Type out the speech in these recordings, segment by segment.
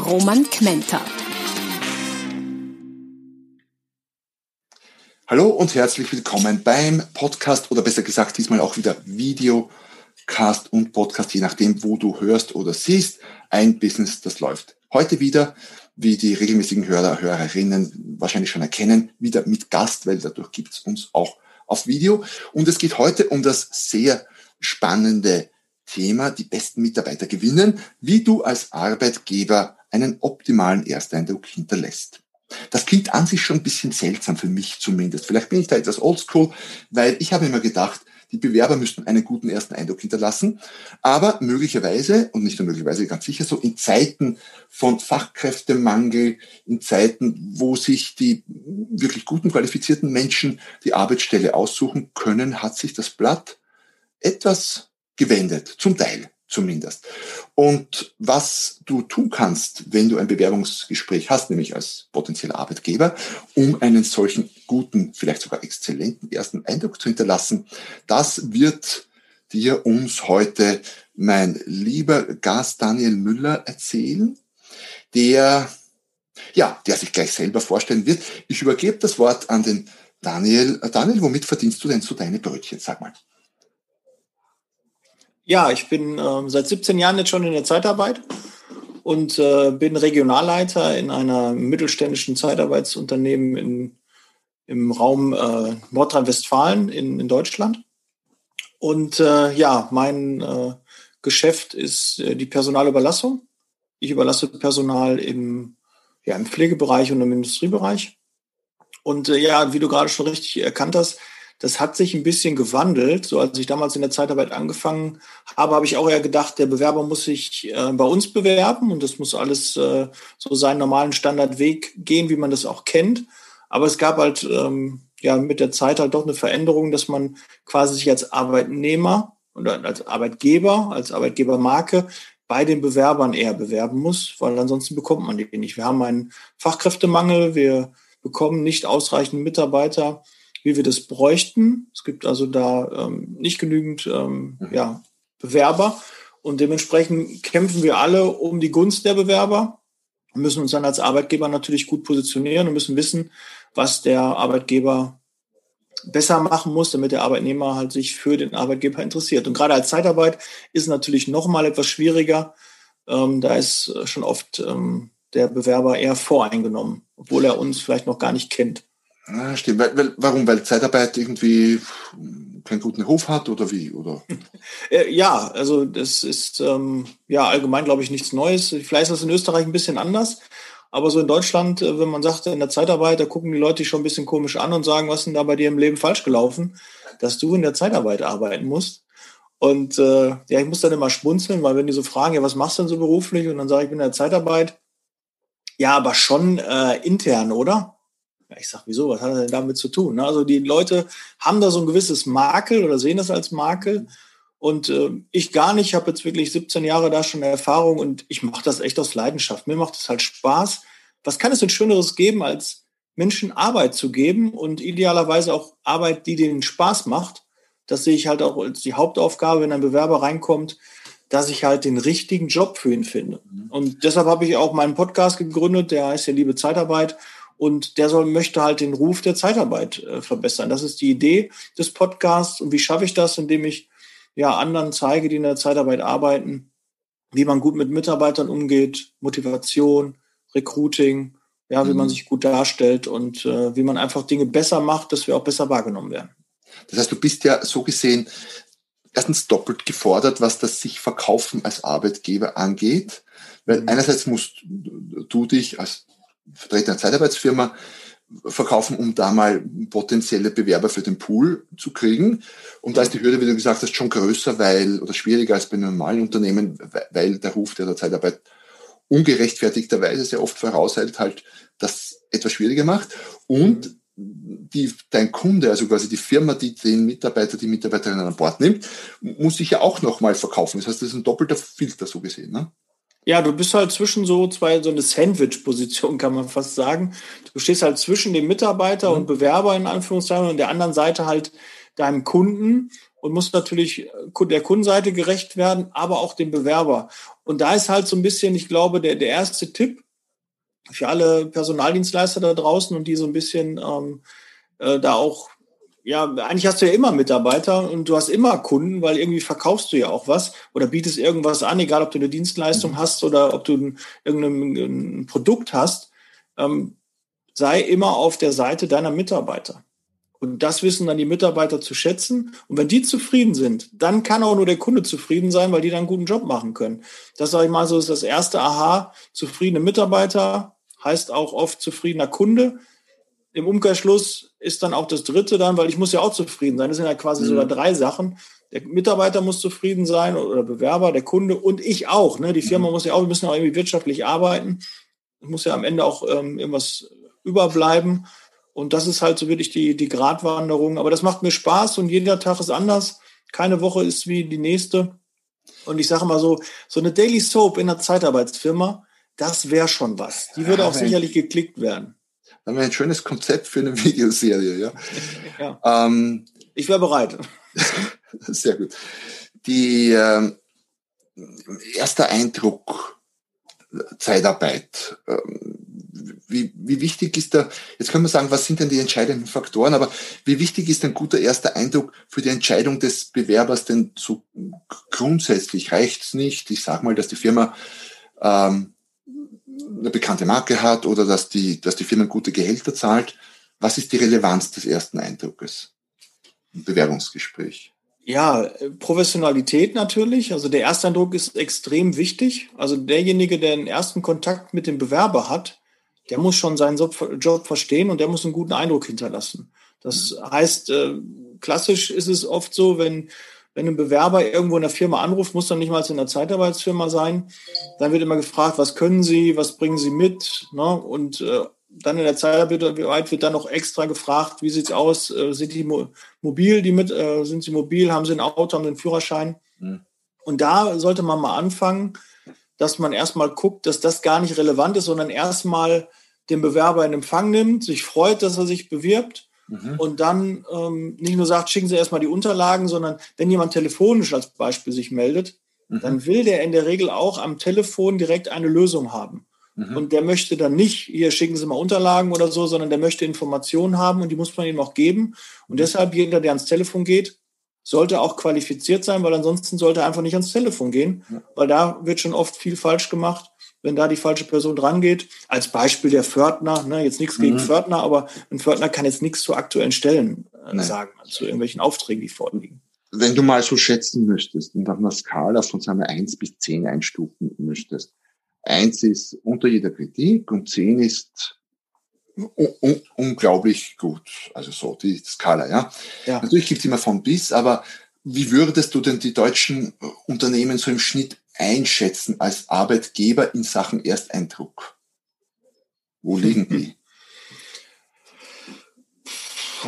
Roman Kmenter. Hallo und herzlich willkommen beim Podcast oder besser gesagt diesmal auch wieder Videocast und Podcast, je nachdem, wo du hörst oder siehst. Ein Business, das läuft. Heute wieder, wie die regelmäßigen Hörer, Hörerinnen wahrscheinlich schon erkennen, wieder mit Gast, weil dadurch gibt's uns auch auf Video. Und es geht heute um das sehr spannende Thema, die besten Mitarbeiter gewinnen, wie du als Arbeitgeber einen optimalen Ersteindruck hinterlässt. Das klingt an sich schon ein bisschen seltsam für mich zumindest. Vielleicht bin ich da etwas oldschool, weil ich habe immer gedacht, die Bewerber müssten einen guten ersten Eindruck hinterlassen. Aber möglicherweise, und nicht nur möglicherweise, ganz sicher so, in Zeiten von Fachkräftemangel, in Zeiten, wo sich die wirklich guten, qualifizierten Menschen die Arbeitsstelle aussuchen können, hat sich das Blatt etwas gewendet, zum Teil zumindest. Und was du tun kannst, wenn du ein Bewerbungsgespräch hast, nämlich als potenzieller Arbeitgeber, um einen solchen guten, vielleicht sogar exzellenten ersten Eindruck zu hinterlassen, das wird dir uns heute mein lieber Gast Daniel Müller erzählen, der ja, der sich gleich selber vorstellen wird. Ich übergebe das Wort an den Daniel. Daniel, womit verdienst du denn so deine Brötchen? Sag mal. Ja, ich bin äh, seit 17 Jahren jetzt schon in der Zeitarbeit und äh, bin Regionalleiter in einer mittelständischen Zeitarbeitsunternehmen in, im Raum äh, Nordrhein-Westfalen in, in Deutschland. Und äh, ja, mein äh, Geschäft ist äh, die Personalüberlassung. Ich überlasse Personal im, ja, im Pflegebereich und im Industriebereich. Und ja, wie du gerade schon richtig erkannt hast, das hat sich ein bisschen gewandelt. So als ich damals in der Zeitarbeit angefangen habe, habe ich auch eher gedacht, der Bewerber muss sich äh, bei uns bewerben und das muss alles äh, so seinen normalen Standardweg gehen, wie man das auch kennt. Aber es gab halt ähm, ja mit der Zeit halt doch eine Veränderung, dass man quasi sich als Arbeitnehmer oder als Arbeitgeber, als Arbeitgebermarke bei den Bewerbern eher bewerben muss, weil ansonsten bekommt man die nicht. Wir haben einen Fachkräftemangel, wir bekommen nicht ausreichend Mitarbeiter wie wir das bräuchten. Es gibt also da ähm, nicht genügend ähm, mhm. ja, Bewerber und dementsprechend kämpfen wir alle um die Gunst der Bewerber und müssen uns dann als Arbeitgeber natürlich gut positionieren und müssen wissen, was der Arbeitgeber besser machen muss, damit der Arbeitnehmer halt sich für den Arbeitgeber interessiert. Und gerade als Zeitarbeit ist es natürlich noch mal etwas schwieriger. Ähm, da ist schon oft ähm, der Bewerber eher voreingenommen, obwohl er uns vielleicht noch gar nicht kennt. Ah, stimmt. Weil, weil, warum? Weil Zeitarbeit irgendwie keinen guten Ruf hat oder wie? Oder? Äh, ja, also das ist ähm, ja allgemein, glaube ich, nichts Neues. Vielleicht ist das in Österreich ein bisschen anders. Aber so in Deutschland, äh, wenn man sagt, in der Zeitarbeit, da gucken die Leute dich schon ein bisschen komisch an und sagen, was ist denn da bei dir im Leben falsch gelaufen, dass du in der Zeitarbeit arbeiten musst. Und äh, ja, ich muss dann immer schmunzeln, weil wenn die so fragen, ja, was machst du denn so beruflich? Und dann sage ich, ich bin in der Zeitarbeit. Ja, aber schon äh, intern, oder? Ich sag, wieso? Was hat er denn damit zu tun? Ne? Also die Leute haben da so ein gewisses Makel oder sehen das als Makel. Und äh, ich gar nicht, ich habe jetzt wirklich 17 Jahre da schon Erfahrung und ich mache das echt aus Leidenschaft. Mir macht es halt Spaß. Was kann es denn Schöneres geben, als Menschen Arbeit zu geben und idealerweise auch Arbeit, die denen Spaß macht? Das sehe ich halt auch als die Hauptaufgabe, wenn ein Bewerber reinkommt, dass ich halt den richtigen Job für ihn finde. Mhm. Und deshalb habe ich auch meinen Podcast gegründet, der heißt ja Liebe Zeitarbeit. Und der soll, möchte halt den Ruf der Zeitarbeit äh, verbessern. Das ist die Idee des Podcasts. Und wie schaffe ich das? Indem ich ja anderen zeige, die in der Zeitarbeit arbeiten, wie man gut mit Mitarbeitern umgeht, Motivation, Recruiting, ja, wie mhm. man sich gut darstellt und äh, wie man einfach Dinge besser macht, dass wir auch besser wahrgenommen werden. Das heißt, du bist ja so gesehen erstens doppelt gefordert, was das sich verkaufen als Arbeitgeber angeht. Weil mhm. einerseits musst du dich als Vertreter einer Zeitarbeitsfirma verkaufen, um da mal potenzielle Bewerber für den Pool zu kriegen. Und da ist die Hürde, wie du gesagt hast, schon größer, weil, oder schwieriger als bei normalen Unternehmen, weil der Ruf der Zeitarbeit ungerechtfertigterweise sehr oft voraushält, halt das etwas schwieriger macht. Und die, dein Kunde, also quasi die Firma, die den Mitarbeiter, die Mitarbeiterin an Bord nimmt, muss sich ja auch nochmal verkaufen. Das heißt, das ist ein doppelter Filter so gesehen. Ne? Ja, du bist halt zwischen so zwei, so eine Sandwich-Position, kann man fast sagen. Du stehst halt zwischen dem Mitarbeiter mhm. und Bewerber in Anführungszeichen und der anderen Seite halt deinem Kunden und musst natürlich der Kundenseite gerecht werden, aber auch dem Bewerber. Und da ist halt so ein bisschen, ich glaube, der, der erste Tipp für alle Personaldienstleister da draußen und die so ein bisschen ähm, äh, da auch ja, eigentlich hast du ja immer Mitarbeiter und du hast immer Kunden, weil irgendwie verkaufst du ja auch was oder bietest irgendwas an, egal ob du eine Dienstleistung mhm. hast oder ob du ein, irgendein ein Produkt hast. Ähm, sei immer auf der Seite deiner Mitarbeiter. Und das wissen dann die Mitarbeiter zu schätzen. Und wenn die zufrieden sind, dann kann auch nur der Kunde zufrieden sein, weil die dann einen guten Job machen können. Das sage ich mal so, ist das erste Aha. Zufriedene Mitarbeiter heißt auch oft zufriedener Kunde im Umkehrschluss ist dann auch das dritte dann, weil ich muss ja auch zufrieden sein. Das sind ja quasi mhm. sogar drei Sachen. Der Mitarbeiter muss zufrieden sein oder Bewerber, der Kunde und ich auch. Ne? Die Firma mhm. muss ja auch, wir müssen ja auch irgendwie wirtschaftlich arbeiten. Es muss ja am Ende auch ähm, irgendwas überbleiben. Und das ist halt so wirklich die, die Gratwanderung. Aber das macht mir Spaß und jeder Tag ist anders. Keine Woche ist wie die nächste. Und ich sage mal so, so eine Daily Soap in einer Zeitarbeitsfirma, das wäre schon was. Die würde auch sicherlich geklickt werden haben wir ein schönes Konzept für eine Videoserie. Ja? ja. Ähm, ich wäre bereit. sehr gut. Die äh, erster Eindruck Zeitarbeit. Ähm, wie, wie wichtig ist da, jetzt können wir sagen, was sind denn die entscheidenden Faktoren, aber wie wichtig ist ein guter erster Eindruck für die Entscheidung des Bewerbers denn so grundsätzlich? Reicht es nicht? Ich sage mal, dass die Firma ähm, eine bekannte Marke hat oder dass die, dass die Firma gute Gehälter zahlt. Was ist die Relevanz des ersten Eindruckes im Bewerbungsgespräch? Ja, Professionalität natürlich. Also der erste Eindruck ist extrem wichtig. Also derjenige, der den ersten Kontakt mit dem Bewerber hat, der muss schon seinen Job verstehen und der muss einen guten Eindruck hinterlassen. Das mhm. heißt, äh, klassisch ist es oft so, wenn wenn ein Bewerber irgendwo in der Firma anruft, muss dann nicht mal in der Zeitarbeitsfirma sein. Dann wird immer gefragt, was können Sie, was bringen Sie mit? Ne? Und äh, dann in der Zeitarbeit wird dann noch extra gefragt, wie sieht's aus? Äh, sind die mo mobil, die mit, äh, sind sie mobil, haben sie ein Auto, haben sie einen Führerschein? Mhm. Und da sollte man mal anfangen, dass man erstmal guckt, dass das gar nicht relevant ist, sondern erstmal den Bewerber in Empfang nimmt, sich freut, dass er sich bewirbt Mhm. Und dann ähm, nicht nur sagt, schicken Sie erstmal die Unterlagen, sondern wenn jemand telefonisch als Beispiel sich meldet, mhm. dann will der in der Regel auch am Telefon direkt eine Lösung haben. Mhm. Und der möchte dann nicht, hier schicken Sie mal Unterlagen oder so, sondern der möchte Informationen haben und die muss man ihm auch geben. Und mhm. deshalb, jeder, der ans Telefon geht, sollte auch qualifiziert sein, weil ansonsten sollte er einfach nicht ans Telefon gehen, weil da wird schon oft viel falsch gemacht wenn da die falsche Person drangeht. Als Beispiel der Pförtner, ne, jetzt nichts gegen mhm. Pförtner, aber ein Pförtner kann jetzt nichts zu aktuellen Stellen äh, sagen, zu irgendwelchen Aufträgen, die vorliegen. Wenn du mal so schätzen möchtest und auf einer Skala von sagen wir, 1 bis 10 einstufen möchtest, 1 ist unter jeder Kritik und 10 ist un unglaublich gut. Also so die Skala, ja. ja. Natürlich gibt es immer von bis, aber wie würdest du denn die deutschen Unternehmen so im Schnitt einschätzen als Arbeitgeber in Sachen Ersteindruck? Wo liegen die?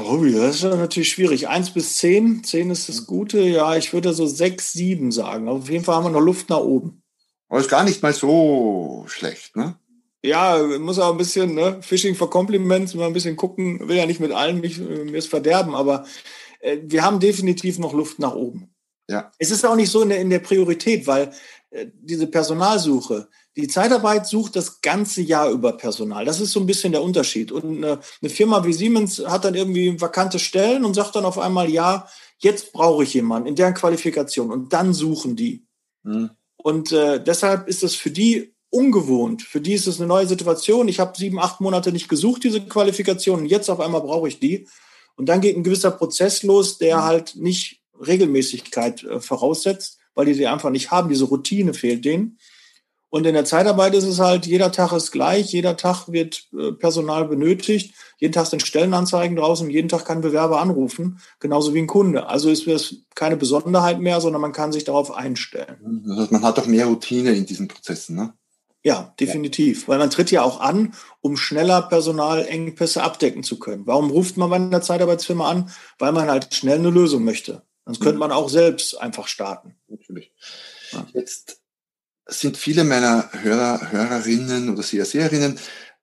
Oh, das ist natürlich schwierig. Eins bis zehn. Zehn ist das Gute. Ja, ich würde so sechs, sieben sagen. auf jeden Fall haben wir noch Luft nach oben. Aber ist gar nicht mal so schlecht, ne? Ja, muss auch ein bisschen, ne? Fishing for Compliments, mal ein bisschen gucken. Will ja nicht mit allen mich, mir es verderben, aber äh, wir haben definitiv noch Luft nach oben. Ja. Es ist auch nicht so in der, in der Priorität, weil äh, diese Personalsuche, die Zeitarbeit sucht das ganze Jahr über Personal. Das ist so ein bisschen der Unterschied. Und eine, eine Firma wie Siemens hat dann irgendwie vakante Stellen und sagt dann auf einmal, ja, jetzt brauche ich jemanden in deren Qualifikation. Und dann suchen die. Mhm. Und äh, deshalb ist es für die ungewohnt. Für die ist es eine neue Situation. Ich habe sieben, acht Monate nicht gesucht, diese Qualifikation. Und jetzt auf einmal brauche ich die. Und dann geht ein gewisser Prozess los, der mhm. halt nicht Regelmäßigkeit äh, voraussetzt weil die sie einfach nicht haben. Diese Routine fehlt denen. Und in der Zeitarbeit ist es halt, jeder Tag ist gleich, jeder Tag wird äh, Personal benötigt, jeden Tag sind Stellenanzeigen draußen, jeden Tag kann ein Bewerber anrufen, genauso wie ein Kunde. Also ist es keine Besonderheit mehr, sondern man kann sich darauf einstellen. man hat auch mehr Routine in diesen Prozessen, ne? Ja, definitiv. Ja. Weil man tritt ja auch an, um schneller Personalengpässe abdecken zu können. Warum ruft man bei einer Zeitarbeitsfirma an? Weil man halt schnell eine Lösung möchte. Sonst mhm. könnte man auch selbst einfach starten. Natürlich. Ja. Jetzt sind viele meiner Hörer, Hörerinnen oder Seherinnen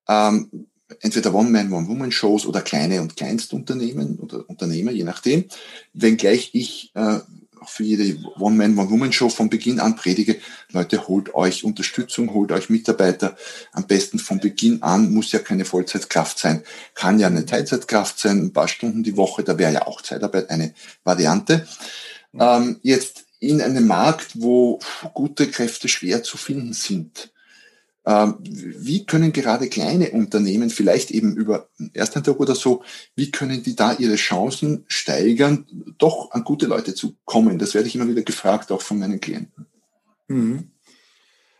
ähm, entweder One-Man, One-Woman-Shows oder kleine und Kleinstunternehmen oder Unternehmer, je nachdem. Wenngleich ich äh, auch für jede One-Man, One-Woman-Show von Beginn an predige, Leute, holt euch Unterstützung, holt euch Mitarbeiter. Am besten von Beginn an, muss ja keine Vollzeitkraft sein, kann ja eine Teilzeitkraft sein, ein paar Stunden die Woche, da wäre ja auch Zeitarbeit eine Variante. Ähm, jetzt in einem Markt, wo gute Kräfte schwer zu finden sind, wie können gerade kleine Unternehmen, vielleicht eben über Ersteindruck oder so, wie können die da ihre Chancen steigern, doch an gute Leute zu kommen? Das werde ich immer wieder gefragt, auch von meinen Klienten. Mhm.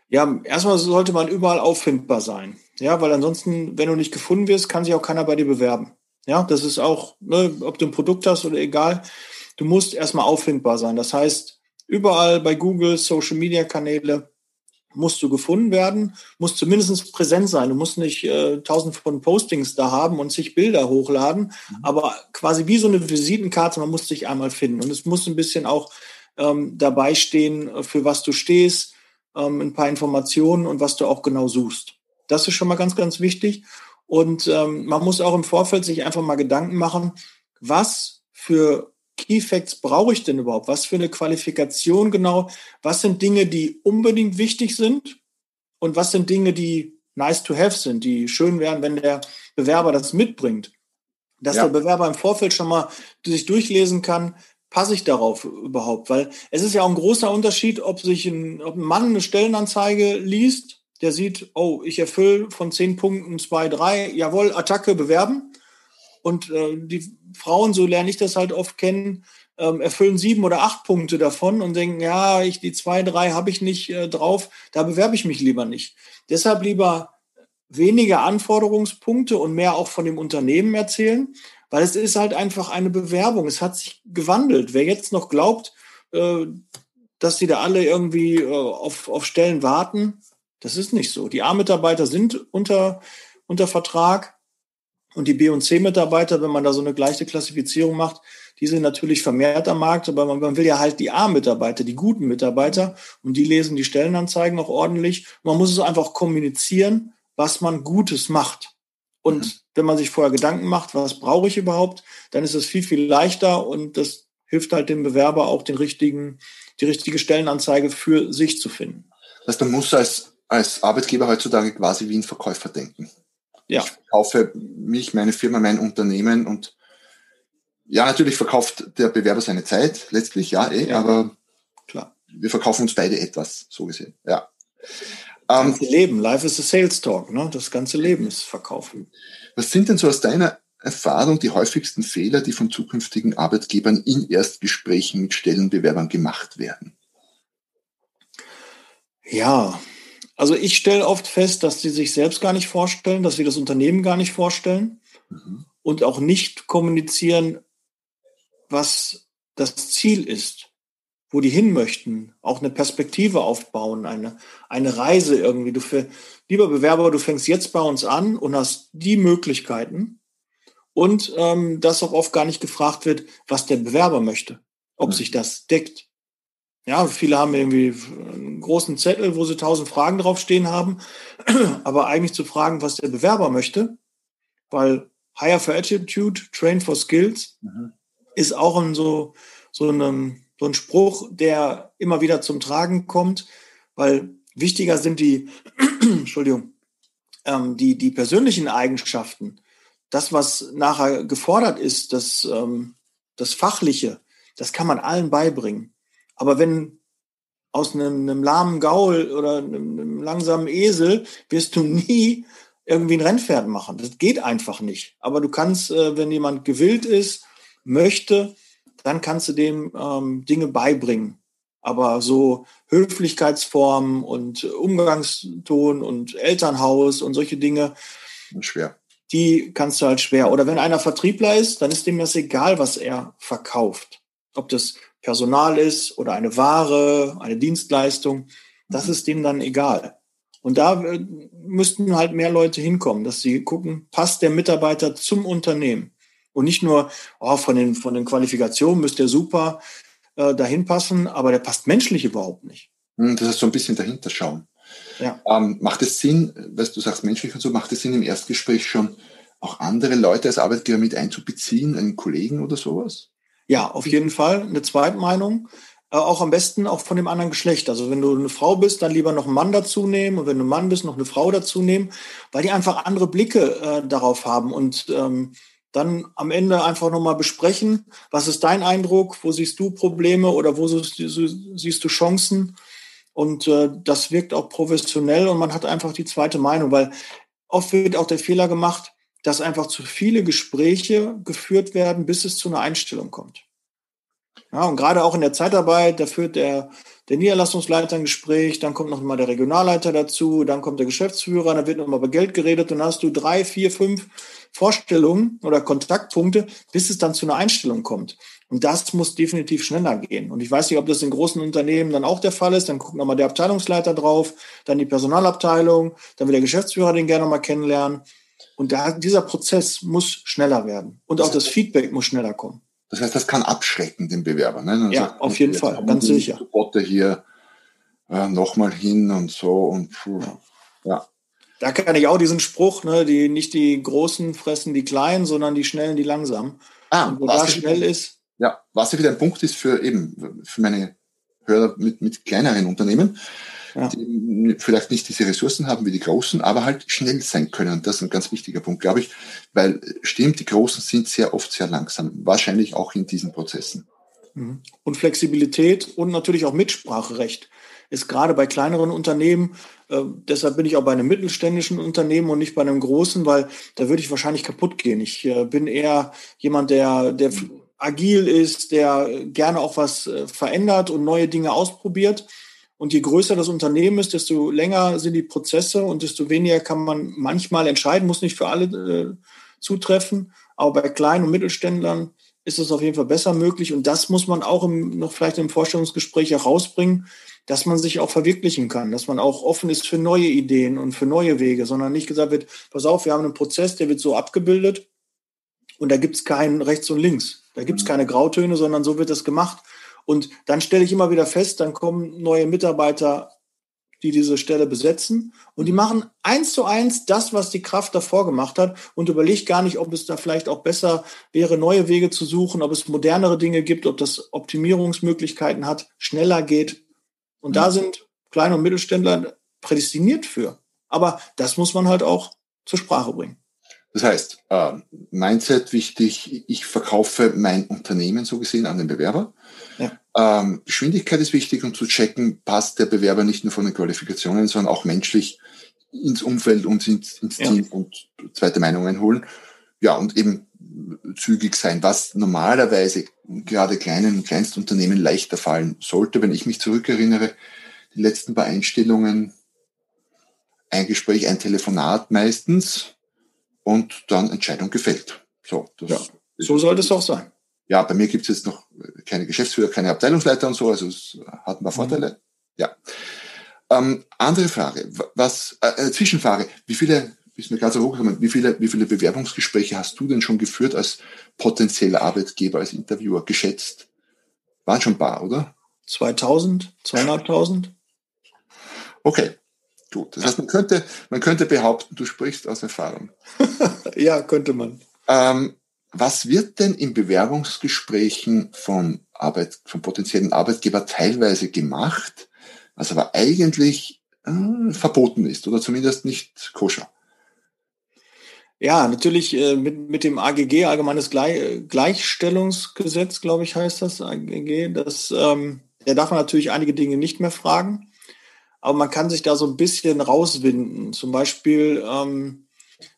Ja, erstmal sollte man überall auffindbar sein. Ja, weil ansonsten, wenn du nicht gefunden wirst, kann sich auch keiner bei dir bewerben. Ja, das ist auch, ne, ob du ein Produkt hast oder egal. Du musst erstmal auffindbar sein. Das heißt, überall bei Google, Social Media Kanäle, musst du gefunden werden, musst zumindest präsent sein. Du musst nicht äh, tausend von Postings da haben und sich Bilder hochladen, mhm. aber quasi wie so eine Visitenkarte, man muss dich einmal finden. Und es muss ein bisschen auch ähm, dabei stehen, für was du stehst, ähm, ein paar Informationen und was du auch genau suchst. Das ist schon mal ganz, ganz wichtig. Und ähm, man muss auch im Vorfeld sich einfach mal Gedanken machen, was für Key Facts brauche ich denn überhaupt? Was für eine Qualifikation genau? Was sind Dinge, die unbedingt wichtig sind? Und was sind Dinge, die nice to have sind, die schön wären, wenn der Bewerber das mitbringt? Dass ja. der Bewerber im Vorfeld schon mal sich durchlesen kann, passe ich darauf überhaupt? Weil es ist ja auch ein großer Unterschied, ob sich ein, ob ein Mann eine Stellenanzeige liest, der sieht, oh, ich erfülle von zehn Punkten zwei, drei, jawohl, Attacke bewerben. Und äh, die Frauen, so lerne ich das halt oft kennen, ähm, erfüllen sieben oder acht Punkte davon und denken, ja, ich die zwei, drei habe ich nicht äh, drauf, da bewerbe ich mich lieber nicht. Deshalb lieber weniger Anforderungspunkte und mehr auch von dem Unternehmen erzählen, weil es ist halt einfach eine Bewerbung. Es hat sich gewandelt. Wer jetzt noch glaubt, äh, dass sie da alle irgendwie äh, auf, auf Stellen warten, das ist nicht so. Die A-Mitarbeiter sind unter, unter Vertrag und die B- und C-Mitarbeiter, wenn man da so eine gleiche Klassifizierung macht, die sind natürlich vermehrt am Markt, aber man, man will ja halt die A-Mitarbeiter, die guten Mitarbeiter, und die lesen die Stellenanzeigen auch ordentlich. Man muss es einfach kommunizieren, was man Gutes macht. Und mhm. wenn man sich vorher Gedanken macht, was brauche ich überhaupt, dann ist es viel, viel leichter und das hilft halt dem Bewerber auch den richtigen, die richtige Stellenanzeige für sich zu finden. Das heißt, man muss als, als Arbeitgeber heutzutage quasi wie ein Verkäufer denken. Ja. Ich verkaufe mich, meine Firma, mein Unternehmen und ja, natürlich verkauft der Bewerber seine Zeit, letztlich, ja, eh, ja. aber klar. Wir verkaufen uns beide etwas, so gesehen, ja. Das ganze ähm, Leben, life is a sales talk, ne? Das ganze Leben ist Verkaufen. Was sind denn so aus deiner Erfahrung die häufigsten Fehler, die von zukünftigen Arbeitgebern in Erstgesprächen mit Stellenbewerbern gemacht werden? Ja, also ich stelle oft fest, dass sie sich selbst gar nicht vorstellen, dass sie das Unternehmen gar nicht vorstellen mhm. und auch nicht kommunizieren, was das Ziel ist, wo die hin möchten, auch eine Perspektive aufbauen, eine, eine Reise irgendwie. Du für, lieber Bewerber, du fängst jetzt bei uns an und hast die Möglichkeiten und ähm, dass auch oft gar nicht gefragt wird, was der Bewerber möchte, ob mhm. sich das deckt. Ja, viele haben irgendwie einen großen Zettel, wo sie tausend Fragen draufstehen haben, aber eigentlich zu fragen, was der Bewerber möchte, weil Hire for Attitude, Train for Skills mhm. ist auch ein so, so, ein, so ein Spruch, der immer wieder zum Tragen kommt, weil wichtiger sind die, Entschuldigung, ähm, die, die persönlichen Eigenschaften. Das, was nachher gefordert ist, das, ähm, das Fachliche, das kann man allen beibringen. Aber wenn aus einem, einem lahmen Gaul oder einem, einem langsamen Esel wirst du nie irgendwie ein Rennpferd machen. Das geht einfach nicht. Aber du kannst, äh, wenn jemand gewillt ist, möchte, dann kannst du dem ähm, Dinge beibringen. Aber so Höflichkeitsformen und Umgangston und Elternhaus und solche Dinge, schwer. Die kannst du halt schwer. Oder wenn einer Vertriebler ist, dann ist dem das egal, was er verkauft. Ob das Personal ist oder eine Ware, eine Dienstleistung, das mhm. ist dem dann egal. Und da äh, müssten halt mehr Leute hinkommen, dass sie gucken, passt der Mitarbeiter zum Unternehmen. Und nicht nur, oh, von, den, von den Qualifikationen müsste der super äh, dahin passen, aber der passt menschlich überhaupt nicht. Hm, das ist so ein bisschen dahinter schauen. Ja. Ähm, macht es Sinn, was du sagst, menschlich und so, macht es Sinn, im Erstgespräch schon auch andere Leute als Arbeitgeber mit einzubeziehen, einen Kollegen oder sowas? Ja, auf jeden Fall. Eine Zweitmeinung. Äh, auch am besten auch von dem anderen Geschlecht. Also wenn du eine Frau bist, dann lieber noch einen Mann dazu nehmen und wenn du ein Mann bist, noch eine Frau dazu nehmen, weil die einfach andere Blicke äh, darauf haben und ähm, dann am Ende einfach nochmal besprechen, was ist dein Eindruck, wo siehst du Probleme oder wo siehst du Chancen und äh, das wirkt auch professionell und man hat einfach die zweite Meinung, weil oft wird auch der Fehler gemacht, dass einfach zu viele Gespräche geführt werden, bis es zu einer Einstellung kommt. Ja, und gerade auch in der Zeitarbeit, da führt der, der Niederlassungsleiter ein Gespräch, dann kommt noch mal der Regionalleiter dazu, dann kommt der Geschäftsführer, dann wird noch mal über Geld geredet und dann hast du drei, vier, fünf Vorstellungen oder Kontaktpunkte, bis es dann zu einer Einstellung kommt. Und das muss definitiv schneller gehen. Und ich weiß nicht, ob das in großen Unternehmen dann auch der Fall ist. Dann guckt nochmal der Abteilungsleiter drauf, dann die Personalabteilung, dann will der Geschäftsführer den gerne mal kennenlernen. Und da, dieser Prozess muss schneller werden. Und auch das Feedback muss schneller kommen. Das heißt, das kann abschrecken, den Bewerber. Ne? ja, sagt, auf jeden Fall, ganz sicher. Botte hier äh, nochmal hin und so und puh, ja. Da kann ich auch diesen Spruch, ne, die nicht die Großen fressen die Kleinen, sondern die Schnellen die Langsamen. Ah, und wo da schnell ist. Ja, was ja wieder ein Punkt ist für eben für meine Hörer mit, mit kleineren Unternehmen, ja. die vielleicht nicht diese Ressourcen haben wie die Großen, aber halt schnell sein können. Das ist ein ganz wichtiger Punkt, glaube ich, weil stimmt, die Großen sind sehr oft sehr langsam, wahrscheinlich auch in diesen Prozessen. Mhm. Und Flexibilität und natürlich auch Mitspracherecht ist gerade bei kleineren Unternehmen, äh, deshalb bin ich auch bei einem mittelständischen Unternehmen und nicht bei einem großen, weil da würde ich wahrscheinlich kaputt gehen. Ich äh, bin eher jemand, der, der agil ist, der gerne auch was äh, verändert und neue Dinge ausprobiert. Und je größer das Unternehmen ist, desto länger sind die Prozesse und desto weniger kann man manchmal entscheiden, muss nicht für alle äh, zutreffen. Aber bei kleinen und Mittelständlern ist es auf jeden Fall besser möglich. Und das muss man auch im, noch vielleicht im Vorstellungsgespräch herausbringen, dass man sich auch verwirklichen kann, dass man auch offen ist für neue Ideen und für neue Wege, sondern nicht gesagt wird, pass auf, wir haben einen Prozess, der wird so abgebildet und da gibt es keinen rechts und links. Da gibt es keine Grautöne, sondern so wird das gemacht. Und dann stelle ich immer wieder fest, dann kommen neue Mitarbeiter, die diese Stelle besetzen und die mhm. machen eins zu eins das, was die Kraft davor gemacht hat und überlegt gar nicht, ob es da vielleicht auch besser wäre, neue Wege zu suchen, ob es modernere Dinge gibt, ob das Optimierungsmöglichkeiten hat, schneller geht. Und da mhm. sind kleine und Mittelständler prädestiniert für. Aber das muss man halt auch zur Sprache bringen. Das heißt, äh, Mindset wichtig, ich verkaufe mein Unternehmen so gesehen an den Bewerber. Ja. Ähm, Geschwindigkeit ist wichtig, um zu checken, passt der Bewerber nicht nur von den Qualifikationen, sondern auch menschlich ins Umfeld und ins, ins ja. Team und zweite Meinung einholen. Ja, und eben zügig sein, was normalerweise gerade kleinen und Kleinstunternehmen leichter fallen sollte. Wenn ich mich zurückerinnere, die letzten paar Einstellungen, ein Gespräch, ein Telefonat meistens und dann Entscheidung gefällt. So, ja, so sollte es auch sein ja, bei mir gibt es jetzt noch keine Geschäftsführer, keine Abteilungsleiter und so, also es hat ein paar mhm. Vorteile. Mhm. Ja. Ähm, andere Frage, was, äh, äh, Zwischenfrage, wie viele, ist mir so hochgekommen, wie viele, wie viele Bewerbungsgespräche hast du denn schon geführt als potenzieller Arbeitgeber, als Interviewer, geschätzt? Waren schon ein paar, oder? 2000, 2500? Okay, gut. Das heißt, man könnte, man könnte behaupten, du sprichst aus Erfahrung. ja, könnte man. Ähm, was wird denn in Bewerbungsgesprächen von Arbeit, von potenziellen Arbeitgeber teilweise gemacht, was aber eigentlich äh, verboten ist oder zumindest nicht koscher? Ja, natürlich äh, mit, mit dem AGG, Allgemeines Gleich, Gleichstellungsgesetz, glaube ich, heißt das AGG. Das, ähm, da darf man natürlich einige Dinge nicht mehr fragen, aber man kann sich da so ein bisschen rauswinden. Zum Beispiel, ähm,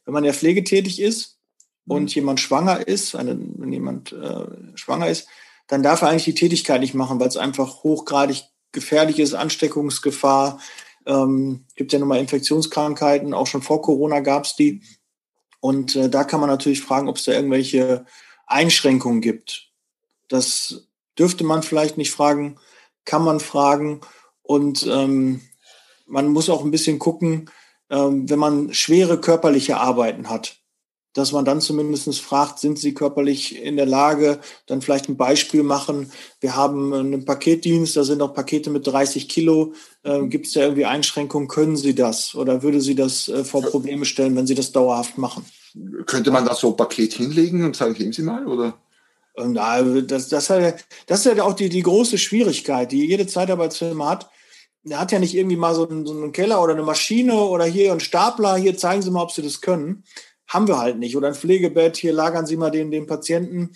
wenn man ja pflegetätig ist, und mhm. jemand schwanger ist, eine, wenn jemand äh, schwanger ist, dann darf er eigentlich die Tätigkeit nicht machen, weil es einfach hochgradig gefährlich ist, Ansteckungsgefahr. Ähm, gibt ja nochmal Infektionskrankheiten, auch schon vor Corona gab es die. Und äh, da kann man natürlich fragen, ob es da irgendwelche Einschränkungen gibt. Das dürfte man vielleicht nicht fragen, kann man fragen. Und ähm, man muss auch ein bisschen gucken, ähm, wenn man schwere körperliche Arbeiten hat, dass man dann zumindest fragt, sind Sie körperlich in der Lage, dann vielleicht ein Beispiel machen. Wir haben einen Paketdienst, da sind auch Pakete mit 30 Kilo. Äh, Gibt es da irgendwie Einschränkungen? Können Sie das? Oder würde Sie das äh, vor Probleme stellen, wenn Sie das dauerhaft machen? Könnte man da so ein Paket hinlegen und sagen, nehmen Sie mal, oder? Na, das, das, das ist ja auch die, die große Schwierigkeit, die jede Zeitarbeitsfirma hat der hat ja nicht irgendwie mal so einen, so einen, Keller oder eine Maschine oder hier einen Stapler, hier zeigen Sie mal, ob Sie das können. Haben wir halt nicht. Oder ein Pflegebett, hier lagern Sie mal den, den Patienten,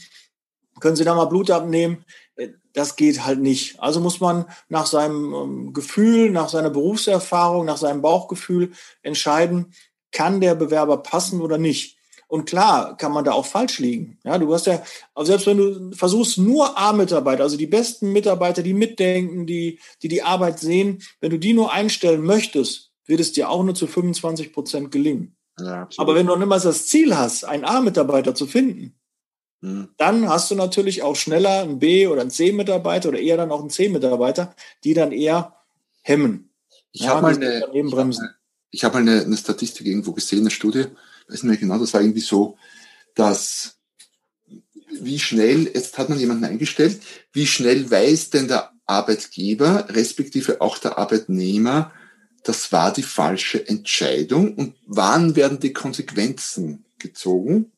können Sie da mal Blut abnehmen. Äh, das geht halt nicht. Also muss man nach seinem ähm, Gefühl, nach seiner Berufserfahrung, nach seinem Bauchgefühl entscheiden, kann der Bewerber passen oder nicht. Und klar kann man da auch falsch liegen. Ja, du hast ja, also selbst wenn du versuchst, nur A-Mitarbeiter, also die besten Mitarbeiter, die mitdenken, die, die die Arbeit sehen, wenn du die nur einstellen möchtest, wird es dir auch nur zu 25 Prozent gelingen. Ja, Aber wenn du niemals das Ziel hast, einen A-Mitarbeiter zu finden, hm. dann hast du natürlich auch schneller einen B- oder einen C-Mitarbeiter oder eher dann auch einen C-Mitarbeiter, die dann eher hemmen. Ich ja, habe mal, eine, ich hab mal eine, eine, Statistik irgendwo gesehen, eine Studie, ich weiß nicht mehr genau, das war irgendwie so, dass wie schnell, jetzt hat man jemanden eingestellt, wie schnell weiß denn der Arbeitgeber, respektive auch der Arbeitnehmer, das war die falsche Entscheidung und wann werden die Konsequenzen gezogen?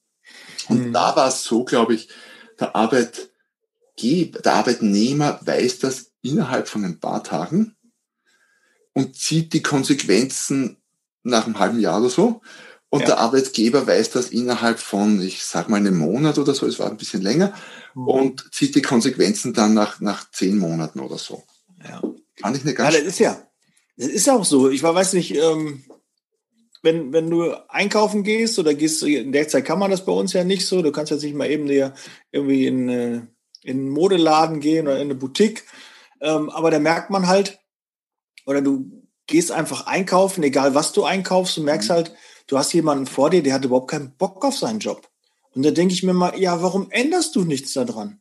Und mhm. da war es so, glaube ich, der Arbeitgeber, der Arbeitnehmer weiß das innerhalb von ein paar Tagen und zieht die Konsequenzen nach einem halben Jahr oder so. Und ja. der Arbeitgeber weiß das innerhalb von, ich sag mal, einem Monat oder so, es war ein bisschen länger, mhm. und zieht die Konsequenzen dann nach, nach zehn Monaten oder so. Ja. Fand ich eine ganz. Ja, das ist ja, das ist auch so. Ich weiß nicht, ähm, wenn, wenn du einkaufen gehst oder gehst, in der Zeit kann man das bei uns ja nicht so. Du kannst jetzt nicht mal eben dir irgendwie in, äh, in einen Modeladen gehen oder in eine Boutique. Ähm, aber da merkt man halt, oder du gehst einfach einkaufen, egal was du einkaufst, du merkst mhm. halt, du hast jemanden vor dir, der hat überhaupt keinen Bock auf seinen Job. Und da denke ich mir mal, ja, warum änderst du nichts daran?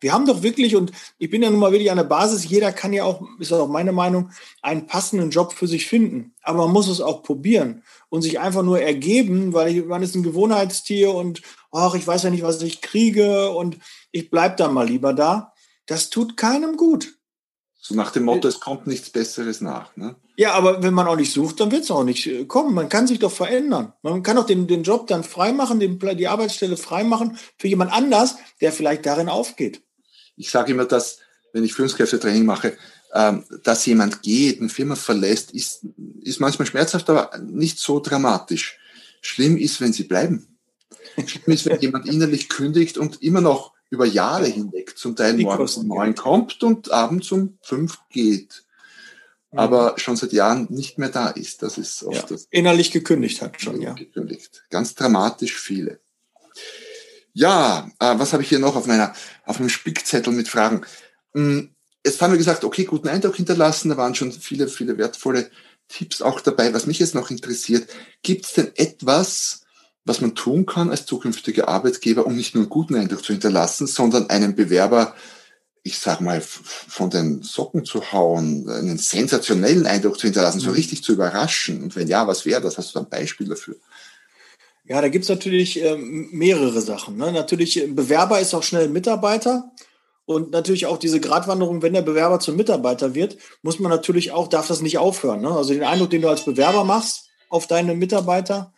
Wir haben doch wirklich, und ich bin ja nun mal wirklich an der Basis, jeder kann ja auch, ist auch meine Meinung, einen passenden Job für sich finden. Aber man muss es auch probieren und sich einfach nur ergeben, weil ich, man ist ein Gewohnheitstier und ach, ich weiß ja nicht, was ich kriege und ich bleib dann mal lieber da. Das tut keinem gut. So nach dem Motto, es kommt nichts Besseres nach. Ne? Ja, aber wenn man auch nicht sucht, dann wird es auch nicht äh, kommen. Man kann sich doch verändern. Man kann auch den, den Job dann freimachen, den, die Arbeitsstelle freimachen für jemand anders, der vielleicht darin aufgeht ich sage immer, dass, wenn ich Führungskräftetraining mache, ähm, dass jemand geht, eine Firma verlässt, ist, ist manchmal schmerzhaft, aber nicht so dramatisch. Schlimm ist, wenn sie bleiben. Schlimm ist, wenn jemand innerlich kündigt und immer noch über Jahre hinweg zum Teil morgens um neun kommt und abends um fünf geht. Mhm. Aber schon seit Jahren nicht mehr da ist. Das ist oft ja. das. Innerlich gekündigt hat schon, ja. Gekündigt. Ganz dramatisch viele. Ja, äh, was habe ich hier noch auf meiner, auf einem Spickzettel mit Fragen? Hm, jetzt haben wir gesagt, okay, guten Eindruck hinterlassen, da waren schon viele, viele wertvolle Tipps auch dabei. Was mich jetzt noch interessiert, gibt es denn etwas, was man tun kann als zukünftiger Arbeitgeber, um nicht nur einen guten Eindruck zu hinterlassen, sondern einen Bewerber, ich sag mal, von den Socken zu hauen, einen sensationellen Eindruck zu hinterlassen, so mhm. richtig zu überraschen? Und wenn ja, was wäre das? Hast du da ein Beispiel dafür? Ja, da gibt's natürlich ähm, mehrere Sachen. Ne? Natürlich, äh, Bewerber ist auch schnell Mitarbeiter. Und natürlich auch diese Gratwanderung, wenn der Bewerber zum Mitarbeiter wird, muss man natürlich auch, darf das nicht aufhören. Ne? Also den Eindruck, den du als Bewerber machst auf deine Mitarbeiter,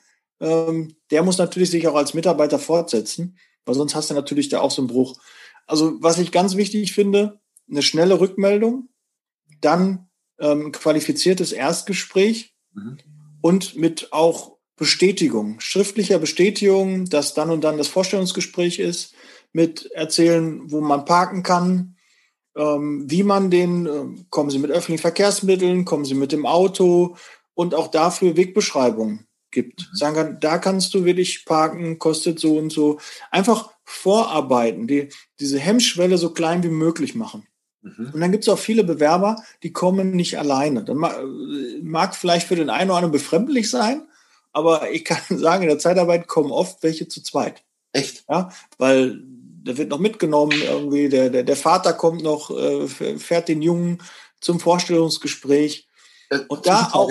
ähm, der muss natürlich sich auch als Mitarbeiter fortsetzen, weil sonst hast du natürlich da auch so einen Bruch. Also was ich ganz wichtig finde, eine schnelle Rückmeldung, dann ähm, qualifiziertes Erstgespräch mhm. und mit auch Bestätigung, schriftlicher Bestätigung, dass dann und dann das Vorstellungsgespräch ist, mit erzählen, wo man parken kann, ähm, wie man den, äh, kommen Sie mit öffentlichen Verkehrsmitteln, kommen Sie mit dem Auto und auch dafür Wegbeschreibungen gibt. Mhm. Sagen kann, da kannst du wirklich parken, kostet so und so. Einfach vorarbeiten, die, diese Hemmschwelle so klein wie möglich machen. Mhm. Und dann gibt es auch viele Bewerber, die kommen nicht alleine. Dann mag, mag vielleicht für den einen oder anderen befremdlich sein, aber ich kann sagen, in der Zeitarbeit kommen oft welche zu zweit. Echt? Ja, weil der wird noch mitgenommen irgendwie, der, der, der Vater kommt noch, äh, fährt den Jungen zum Vorstellungsgespräch. Äh, und da auch.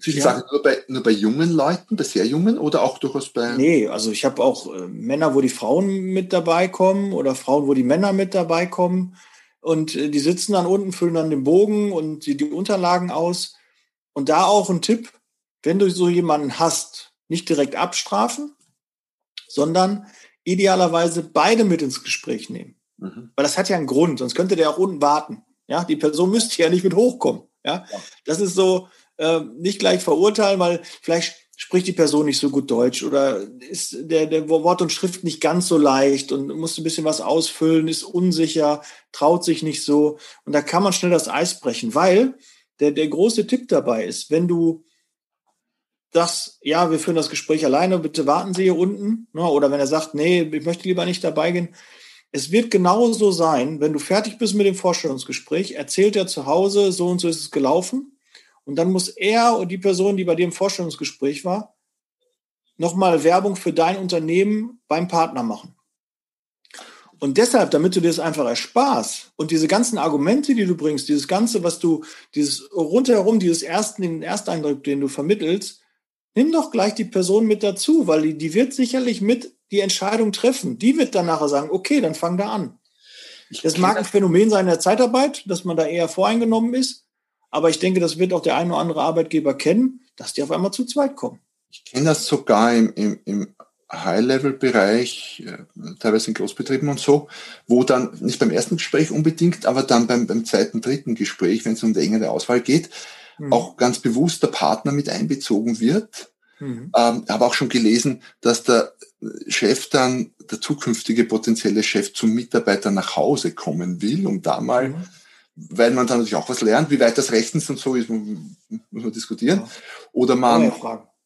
Zwischenfrage, ja. nur, bei, nur bei jungen Leuten, bei sehr jungen oder auch durchaus bei. Nee, also ich habe auch äh, Männer, wo die Frauen mit dabei kommen oder Frauen, wo die Männer mit dabei kommen. Und äh, die sitzen dann unten, füllen dann den Bogen und die, die Unterlagen aus. Und da auch ein Tipp, wenn du so jemanden hast, nicht direkt abstrafen, sondern idealerweise beide mit ins Gespräch nehmen. Mhm. Weil das hat ja einen Grund, sonst könnte der auch unten warten. Ja, die Person müsste ja nicht mit hochkommen. Ja, ja. das ist so, äh, nicht gleich verurteilen, weil vielleicht spricht die Person nicht so gut Deutsch oder ist der, der Wort und Schrift nicht ganz so leicht und muss ein bisschen was ausfüllen, ist unsicher, traut sich nicht so. Und da kann man schnell das Eis brechen, weil der, der große Tipp dabei ist, wenn du das, ja, wir führen das Gespräch alleine, bitte warten Sie hier unten. Ne? Oder wenn er sagt, nee, ich möchte lieber nicht dabei gehen. Es wird genauso sein, wenn du fertig bist mit dem Vorstellungsgespräch, erzählt er zu Hause, so und so ist es gelaufen. Und dann muss er und die Person, die bei dir im Vorstellungsgespräch war, nochmal Werbung für dein Unternehmen beim Partner machen. Und deshalb, damit du dir das einfach ersparst und diese ganzen Argumente, die du bringst, dieses Ganze, was du, dieses rundherum, dieses ersten, den Ersteindruck, den du vermittelst, nimm doch gleich die Person mit dazu, weil die, die wird sicherlich mit die Entscheidung treffen. Die wird dann nachher sagen, okay, dann fang da an. Das mag ein Phänomen sein in der Zeitarbeit, dass man da eher voreingenommen ist. Aber ich denke, das wird auch der ein oder andere Arbeitgeber kennen, dass die auf einmal zu zweit kommen. Ich kenne das sogar im, im, im High-Level-Bereich, äh, teilweise in Großbetrieben und so, wo dann nicht beim ersten Gespräch unbedingt, aber dann beim, beim zweiten, dritten Gespräch, wenn es um die engere Auswahl geht, mhm. auch ganz bewusst der Partner mit einbezogen wird. Mhm. Ähm, habe auch schon gelesen, dass der Chef dann, der zukünftige potenzielle Chef zum Mitarbeiter nach Hause kommen will, um da mal mhm weil man dann natürlich auch was lernt, wie weit das rechtens und so ist, muss man diskutieren. Ja. Oder man,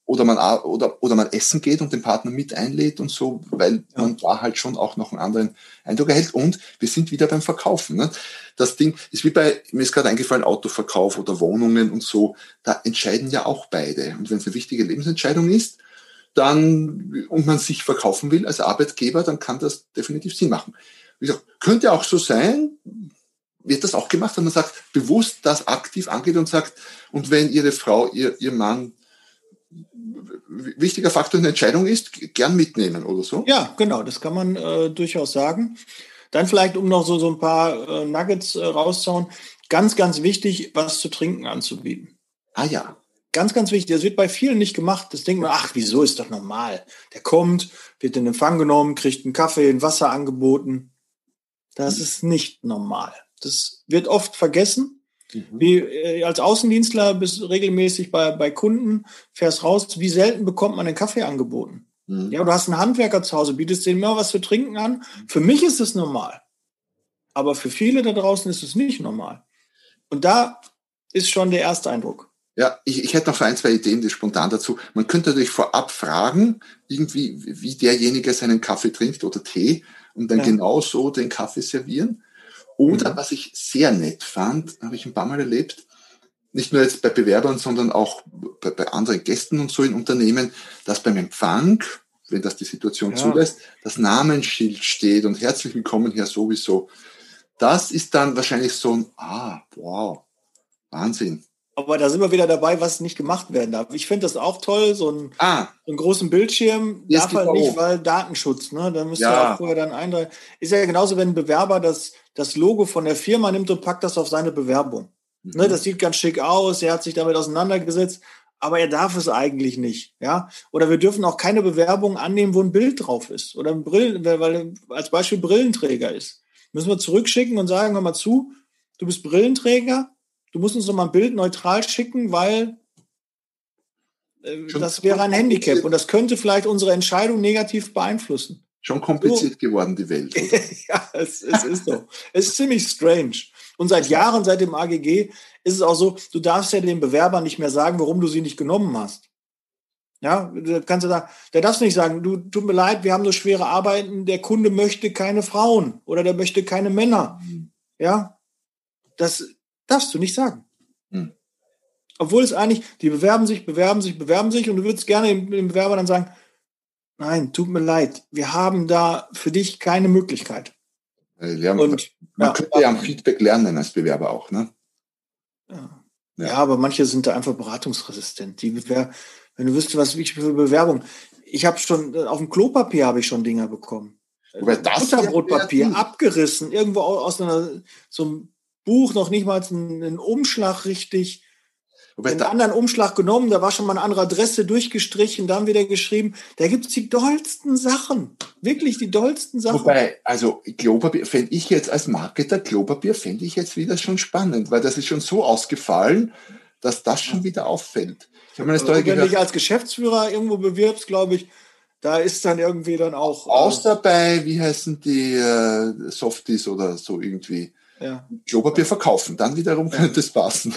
oder man, oder, oder man essen geht und den Partner mit einlädt und so, weil ja. man da halt schon auch noch einen anderen Eindruck erhält. Und wir sind wieder beim Verkaufen. Ne? Das Ding ist wie bei, mir ist gerade eingefallen, Autoverkauf oder Wohnungen und so, da entscheiden ja auch beide. Und wenn es eine wichtige Lebensentscheidung ist, dann, und man sich verkaufen will als Arbeitgeber, dann kann das definitiv Sinn machen. Wie gesagt, könnte auch so sein, wird das auch gemacht, wenn man sagt, bewusst das aktiv angeht und sagt, und wenn Ihre Frau, Ihr, Ihr Mann wichtiger Faktor in der Entscheidung ist, gern mitnehmen oder so? Ja, genau, das kann man äh, durchaus sagen. Dann vielleicht, um noch so, so ein paar äh, Nuggets äh, rauszuhauen, ganz, ganz wichtig, was zu trinken anzubieten. Ah ja. Ganz, ganz wichtig. Das wird bei vielen nicht gemacht. Das denkt man, ach, wieso ist das normal? Der kommt, wird in Empfang genommen, kriegt einen Kaffee, ein Wasser angeboten. Das hm. ist nicht normal. Das wird oft vergessen. Mhm. Wie äh, als Außendienstler bist du regelmäßig bei, bei Kunden, fährst raus, wie selten bekommt man einen Kaffee angeboten? Mhm. Ja, du hast einen Handwerker zu Hause, bietest denen immer was zu trinken an. Für mich ist es normal. Aber für viele da draußen ist es nicht normal. Und da ist schon der erste Eindruck. Ja, ich, ich hätte noch so ein, zwei Ideen die spontan dazu. Man könnte natürlich vorab fragen, irgendwie, wie derjenige seinen Kaffee trinkt oder Tee und dann ja. genau so den Kaffee servieren. Oder mhm. was ich sehr nett fand, habe ich ein paar Mal erlebt, nicht nur jetzt bei Bewerbern, sondern auch bei, bei anderen Gästen und so in Unternehmen, dass beim Empfang, wenn das die Situation ja. zulässt, das Namensschild steht und herzlich willkommen hier sowieso. Das ist dann wahrscheinlich so ein, ah, wow, Wahnsinn. Aber da sind wir wieder dabei, was nicht gemacht werden darf. Ich finde das auch toll, so, ein, ah. so einen großen Bildschirm darf halt nicht, weil Datenschutz, ne? Da müsst ihr ja. auch vorher dann eintragen. Ist ja genauso, wenn ein Bewerber das, das Logo von der Firma nimmt und packt das auf seine Bewerbung. Mhm. Ne, das sieht ganz schick aus, er hat sich damit auseinandergesetzt, aber er darf es eigentlich nicht, ja? Oder wir dürfen auch keine Bewerbung annehmen, wo ein Bild drauf ist oder ein Brillen, weil er als Beispiel Brillenträger ist. Müssen wir zurückschicken und sagen, hör mal zu, du bist Brillenträger, du musst uns noch mal ein Bild neutral schicken, weil äh, das wäre ein Handicap und das könnte vielleicht unsere Entscheidung negativ beeinflussen. Schon kompliziert so. geworden, die Welt. ja, es, es ist so. es ist ziemlich strange. Und seit Jahren, seit dem AGG, ist es auch so, du darfst ja dem Bewerber nicht mehr sagen, warum du sie nicht genommen hast. Ja, kannst du da, der darfst nicht sagen, du, tut mir leid, wir haben so schwere Arbeiten, der Kunde möchte keine Frauen oder der möchte keine Männer. Mhm. Ja, das darfst du nicht sagen. Hm. Obwohl es eigentlich, die bewerben sich, bewerben sich, bewerben sich und du würdest gerne dem, Bewerber dann sagen, nein, tut mir leid, wir haben da für dich keine Möglichkeit. Haben, und, man ja, könnte ja am Feedback lernen als Bewerber auch, ne? Ja. Ja. ja. aber manche sind da einfach beratungsresistent. Die wenn du wüsstest, was ich für Bewerbung. Ich habe schon, auf dem Klopapier habe ich schon Dinger bekommen. Butterbrotpapier abgerissen, irgendwo aus einer, so einem Buch, noch nicht mal einen Umschlag richtig einen anderen Umschlag genommen, da war schon mal eine andere Adresse durchgestrichen, dann wieder geschrieben. Da gibt es die dollsten Sachen. Wirklich die dollsten Sachen. Wobei, also Klopapier fände ich jetzt als Marketer, Klopapier fände ich jetzt wieder schon spannend, weil das ist schon so ausgefallen, dass das schon wieder auffällt. Ich habe meine Story Wenn du dich als Geschäftsführer irgendwo bewirbst, glaube ich, da ist dann irgendwie dann auch. Äh, Außer bei, wie heißen die äh, Softies oder so irgendwie. Ja. Klopapier verkaufen, dann wiederum könnte es passen.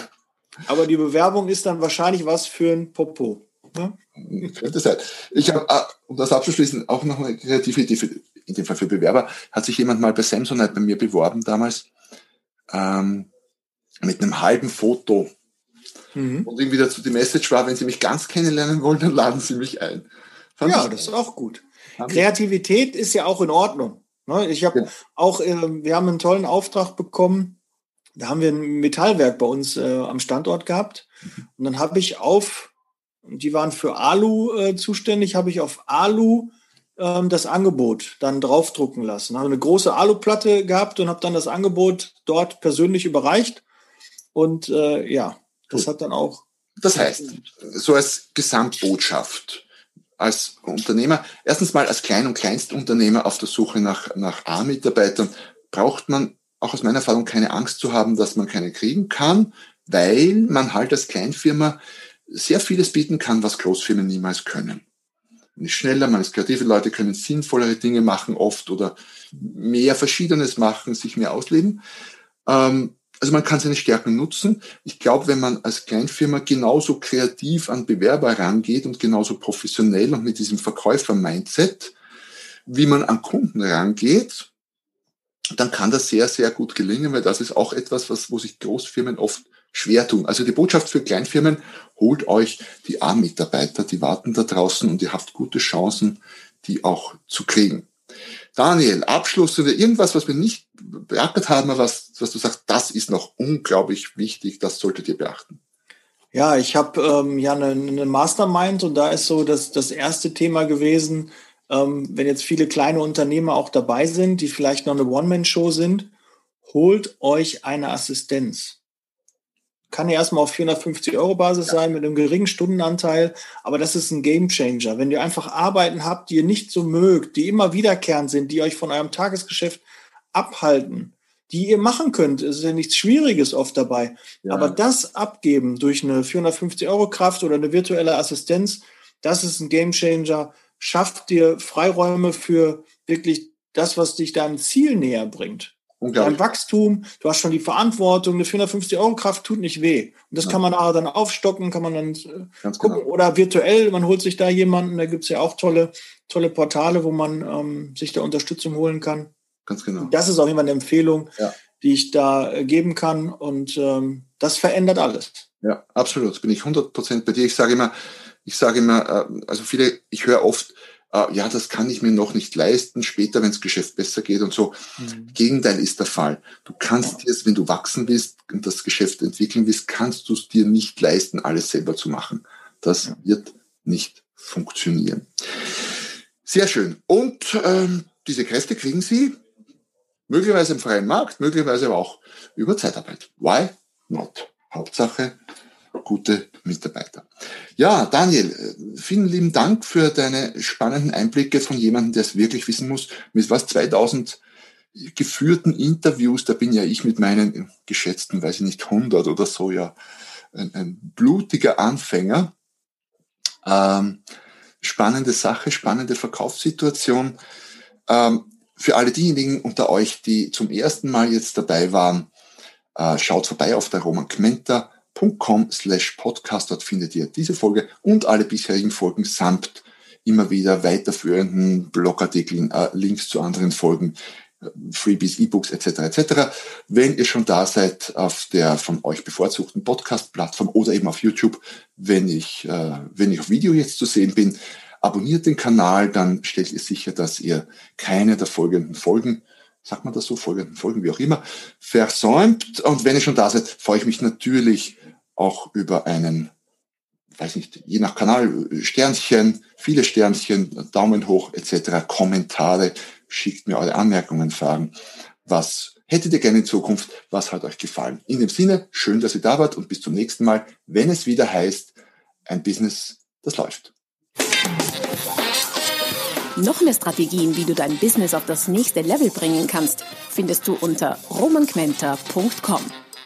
Aber die Bewerbung ist dann wahrscheinlich was für ein Popo. Ne? Könnte sein. Ich habe, ah, um das abzuschließen, auch noch eine kreative Idee, für, in dem Fall für Bewerber. Hat sich jemand mal bei Samsonite bei mir beworben damals, ähm, mit einem halben Foto. Mhm. Und irgendwie dazu die Message war, wenn Sie mich ganz kennenlernen wollen, dann laden Sie mich ein. Fand ja, das ist auch gut. Kreativität ist ja auch in Ordnung. Ne? Ich habe ja. auch, äh, wir haben einen tollen Auftrag bekommen da haben wir ein Metallwerk bei uns äh, am Standort gehabt. Und dann habe ich auf, die waren für Alu äh, zuständig, habe ich auf Alu ähm, das Angebot dann draufdrucken lassen. Habe eine große Aluplatte gehabt und habe dann das Angebot dort persönlich überreicht. Und äh, ja, das hat dann auch. Das heißt, so als Gesamtbotschaft, als Unternehmer, erstens mal als Klein- und Kleinstunternehmer auf der Suche nach, nach A-Mitarbeitern, braucht man auch aus meiner Erfahrung keine Angst zu haben, dass man keine kriegen kann, weil man halt als Kleinfirma sehr vieles bieten kann, was Großfirmen niemals können. Man ist schneller, man ist kreative Leute können sinnvollere Dinge machen oft oder mehr Verschiedenes machen, sich mehr ausleben. Ähm, also man kann seine Stärken nutzen. Ich glaube, wenn man als Kleinfirma genauso kreativ an Bewerber rangeht und genauso professionell und mit diesem Verkäufer-Mindset, wie man an Kunden rangeht, dann kann das sehr, sehr gut gelingen, weil das ist auch etwas, was, wo sich Großfirmen oft schwer tun. Also die Botschaft für Kleinfirmen, holt euch die A-Mitarbeiter, die warten da draußen und ihr habt gute Chancen, die auch zu kriegen. Daniel, Abschluss oder irgendwas, was wir nicht beachtet haben, was, was du sagst, das ist noch unglaublich wichtig, das solltet ihr beachten. Ja, ich habe ähm, ja eine, eine Mastermind und da ist so das, das erste Thema gewesen, ähm, wenn jetzt viele kleine Unternehmer auch dabei sind, die vielleicht noch eine One-Man-Show sind, holt euch eine Assistenz. Kann ja erstmal auf 450 Euro Basis sein mit einem geringen Stundenanteil, aber das ist ein Game Changer. Wenn ihr einfach Arbeiten habt, die ihr nicht so mögt, die immer wiederkehrend sind, die euch von eurem Tagesgeschäft abhalten, die ihr machen könnt. Es ist ja nichts Schwieriges oft dabei. Ja. Aber das abgeben durch eine 450 Euro Kraft oder eine virtuelle Assistenz, das ist ein Game Changer schafft dir Freiräume für wirklich das, was dich deinem Ziel näher bringt. Dein Wachstum, du hast schon die Verantwortung, eine 450 Euro Kraft tut nicht weh. Und das ja. kann man aber dann aufstocken, kann man dann äh, Ganz gucken. Genau. Oder virtuell, man holt sich da jemanden, da gibt's ja auch tolle, tolle Portale, wo man ähm, sich da Unterstützung holen kann. Ganz genau. Das ist auch immer eine Empfehlung, ja. die ich da äh, geben kann. Und ähm, das verändert alles. Ja, absolut. Bin ich 100 Prozent bei dir. Ich sage immer, ich sage immer, äh, also viele, ich höre oft, äh, ja, das kann ich mir noch nicht leisten, später, wenn das Geschäft besser geht und so. Mhm. Gegenteil ist der Fall. Du kannst dir es, wenn du wachsen willst und das Geschäft entwickeln willst, kannst du es dir nicht leisten, alles selber zu machen. Das ja. wird nicht funktionieren. Sehr schön. Und ähm, diese Kräfte kriegen Sie möglicherweise im freien Markt, möglicherweise aber auch über Zeitarbeit. Why not? Hauptsache, gute Mitarbeiter. Ja, Daniel, äh, vielen lieben Dank für deine spannenden Einblicke von jemandem, der es wirklich wissen muss. Mit was 2000 geführten Interviews, da bin ja ich mit meinen geschätzten, weiß ich nicht, 100 oder so, ja, ein, ein blutiger Anfänger. Ähm, spannende Sache, spannende Verkaufssituation. Ähm, für alle diejenigen unter euch, die zum ersten Mal jetzt dabei waren, äh, schaut vorbei auf der Roman Kmenter com slash podcast. Dort findet ihr diese Folge und alle bisherigen Folgen samt immer wieder weiterführenden Blogartikeln, äh, Links zu anderen Folgen, äh, Freebies, E-Books etc. etc. Wenn ihr schon da seid auf der von euch bevorzugten Podcast-Plattform oder eben auf YouTube, wenn ich, äh, wenn ich auf Video jetzt zu sehen bin, abonniert den Kanal, dann stellt ihr sicher, dass ihr keine der folgenden Folgen sagt man das so, folgenden Folgen, wie auch immer, versäumt. Und wenn ihr schon da seid, freue ich mich natürlich auch über einen, weiß nicht, je nach Kanal, Sternchen, viele Sternchen, Daumen hoch etc., Kommentare, schickt mir eure Anmerkungen, Fragen. Was hättet ihr gerne in Zukunft? Was hat euch gefallen? In dem Sinne, schön, dass ihr da wart und bis zum nächsten Mal, wenn es wieder heißt, ein Business, das läuft. Noch mehr Strategien, wie du dein Business auf das nächste Level bringen kannst, findest du unter romanquenter.com.